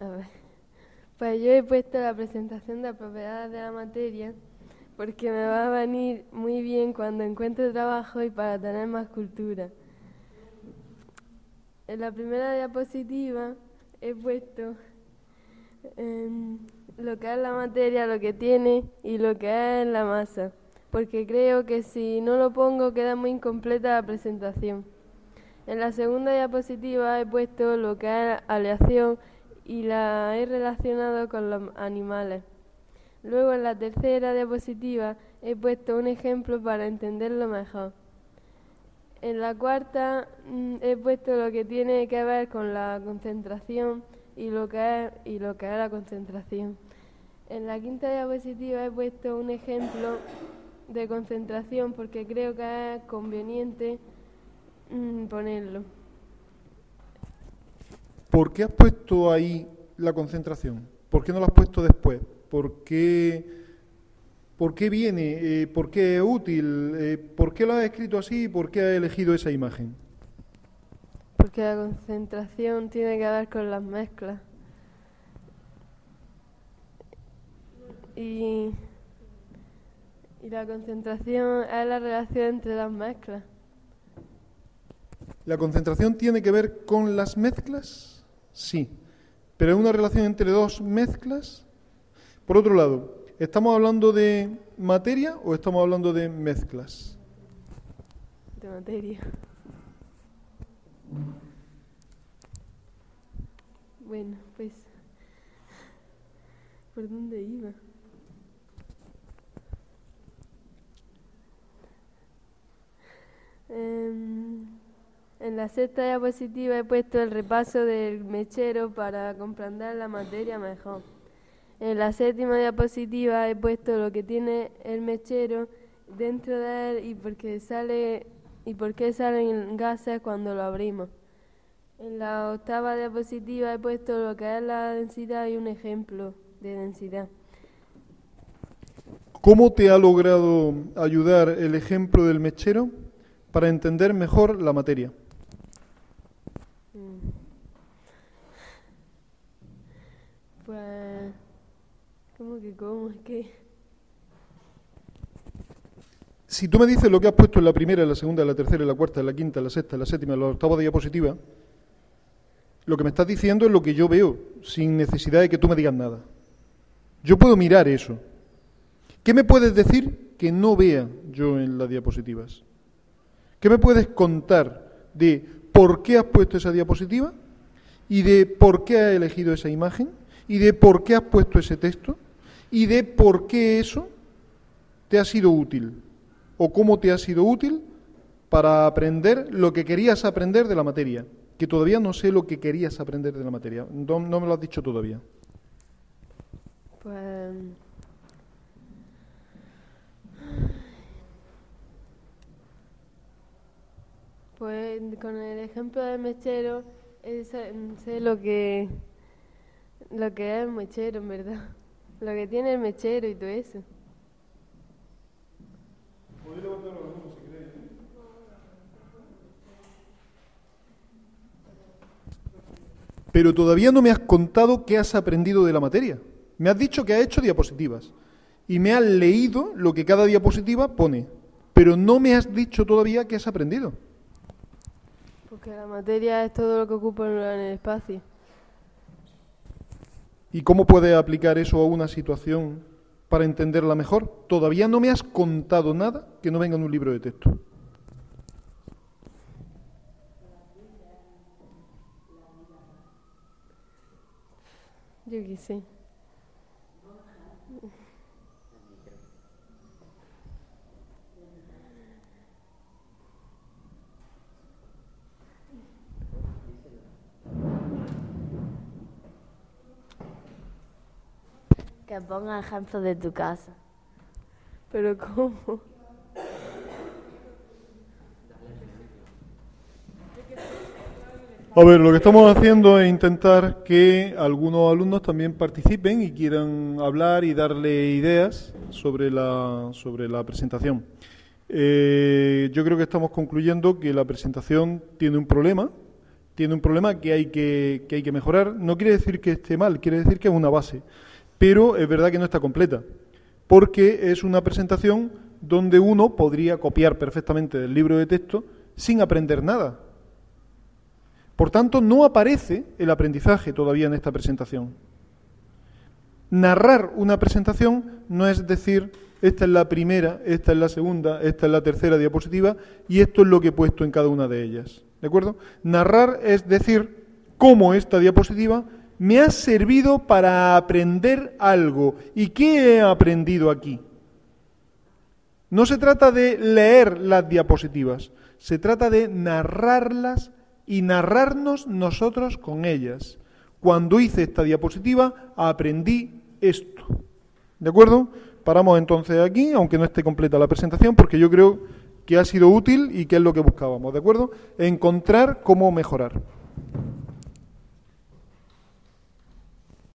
A ver. Pues yo he puesto la presentación de propiedades de la materia porque me va a venir muy bien cuando encuentre trabajo y para tener más cultura. En la primera diapositiva he puesto em, lo que es la materia, lo que tiene y lo que es la masa, porque creo que si no lo pongo queda muy incompleta la presentación. En la segunda diapositiva he puesto lo que es aleación y la he relacionado con los animales. Luego en la tercera diapositiva he puesto un ejemplo para entenderlo mejor. En la cuarta mm, he puesto lo que tiene que ver con la concentración y lo que es, y lo que es la concentración. En la quinta diapositiva he puesto un ejemplo de concentración porque creo que es conveniente mm, ponerlo. ¿Por qué has puesto ahí la concentración? ¿Por qué no la has puesto después? ¿Por qué, por qué viene? Eh, ¿Por qué es útil? Eh, ¿Por qué lo has escrito así? ¿Por qué has elegido esa imagen? Porque la concentración tiene que ver con las mezclas. Y, y la concentración es la relación entre las mezclas. ¿La concentración tiene que ver con las mezclas? Sí. ¿Pero es una relación entre dos mezclas? Por otro lado, ¿estamos hablando de materia o estamos hablando de mezclas? De materia. Bueno, pues, ¿por dónde iba? En la sexta diapositiva he puesto el repaso del mechero para comprender la materia mejor. En la séptima diapositiva he puesto lo que tiene el mechero dentro de él y por qué sale y por qué salen gases cuando lo abrimos. En la octava diapositiva he puesto lo que es la densidad y un ejemplo de densidad. ¿Cómo te ha logrado ayudar el ejemplo del mechero para entender mejor la materia? Mm. Pues ¿Cómo que cómo? Es que... Si tú me dices lo que has puesto en la primera, en la segunda, en la tercera, en la cuarta, en la quinta, en la sexta, en la séptima, en la octava diapositiva, lo que me estás diciendo es lo que yo veo, sin necesidad de que tú me digas nada. Yo puedo mirar eso. ¿Qué me puedes decir que no vea yo en las diapositivas? ¿Qué me puedes contar de por qué has puesto esa diapositiva y de por qué has elegido esa imagen y de por qué has puesto ese texto y de por qué eso te ha sido útil o cómo te ha sido útil para aprender lo que querías aprender de la materia, que todavía no sé lo que querías aprender de la materia, no, me lo has dicho todavía. Pues, pues con el ejemplo del mechero sé lo que lo que es el mechero, en verdad. Lo que tiene el mechero y todo eso. Pero todavía no me has contado qué has aprendido de la materia. Me has dicho que has hecho diapositivas y me has leído lo que cada diapositiva pone, pero no me has dicho todavía qué has aprendido. Porque la materia es todo lo que ocupa en el espacio. ¿Y cómo puedes aplicar eso a una situación para entenderla mejor? Todavía no me has contado nada que no venga en un libro de texto. Yo quise. Que ponga ejemplo de tu casa. ¿Pero cómo? A ver, lo que estamos haciendo es intentar que algunos alumnos también participen y quieran hablar y darle ideas sobre la, sobre la presentación. Eh, yo creo que estamos concluyendo que la presentación tiene un problema tiene un problema que hay que, que hay que mejorar. No quiere decir que esté mal, quiere decir que es una base. Pero es verdad que no está completa, porque es una presentación donde uno podría copiar perfectamente del libro de texto sin aprender nada. Por tanto, no aparece el aprendizaje todavía en esta presentación. Narrar una presentación no es decir, esta es la primera, esta es la segunda, esta es la tercera diapositiva y esto es lo que he puesto en cada una de ellas. ¿De acuerdo? Narrar es decir cómo esta diapositiva me ha servido para aprender algo. ¿Y qué he aprendido aquí? No se trata de leer las diapositivas, se trata de narrarlas y narrarnos nosotros con ellas. Cuando hice esta diapositiva aprendí esto. ¿De acuerdo? Paramos entonces aquí, aunque no esté completa la presentación, porque yo creo que ha sido útil y que es lo que buscábamos. ¿De acuerdo? Encontrar cómo mejorar.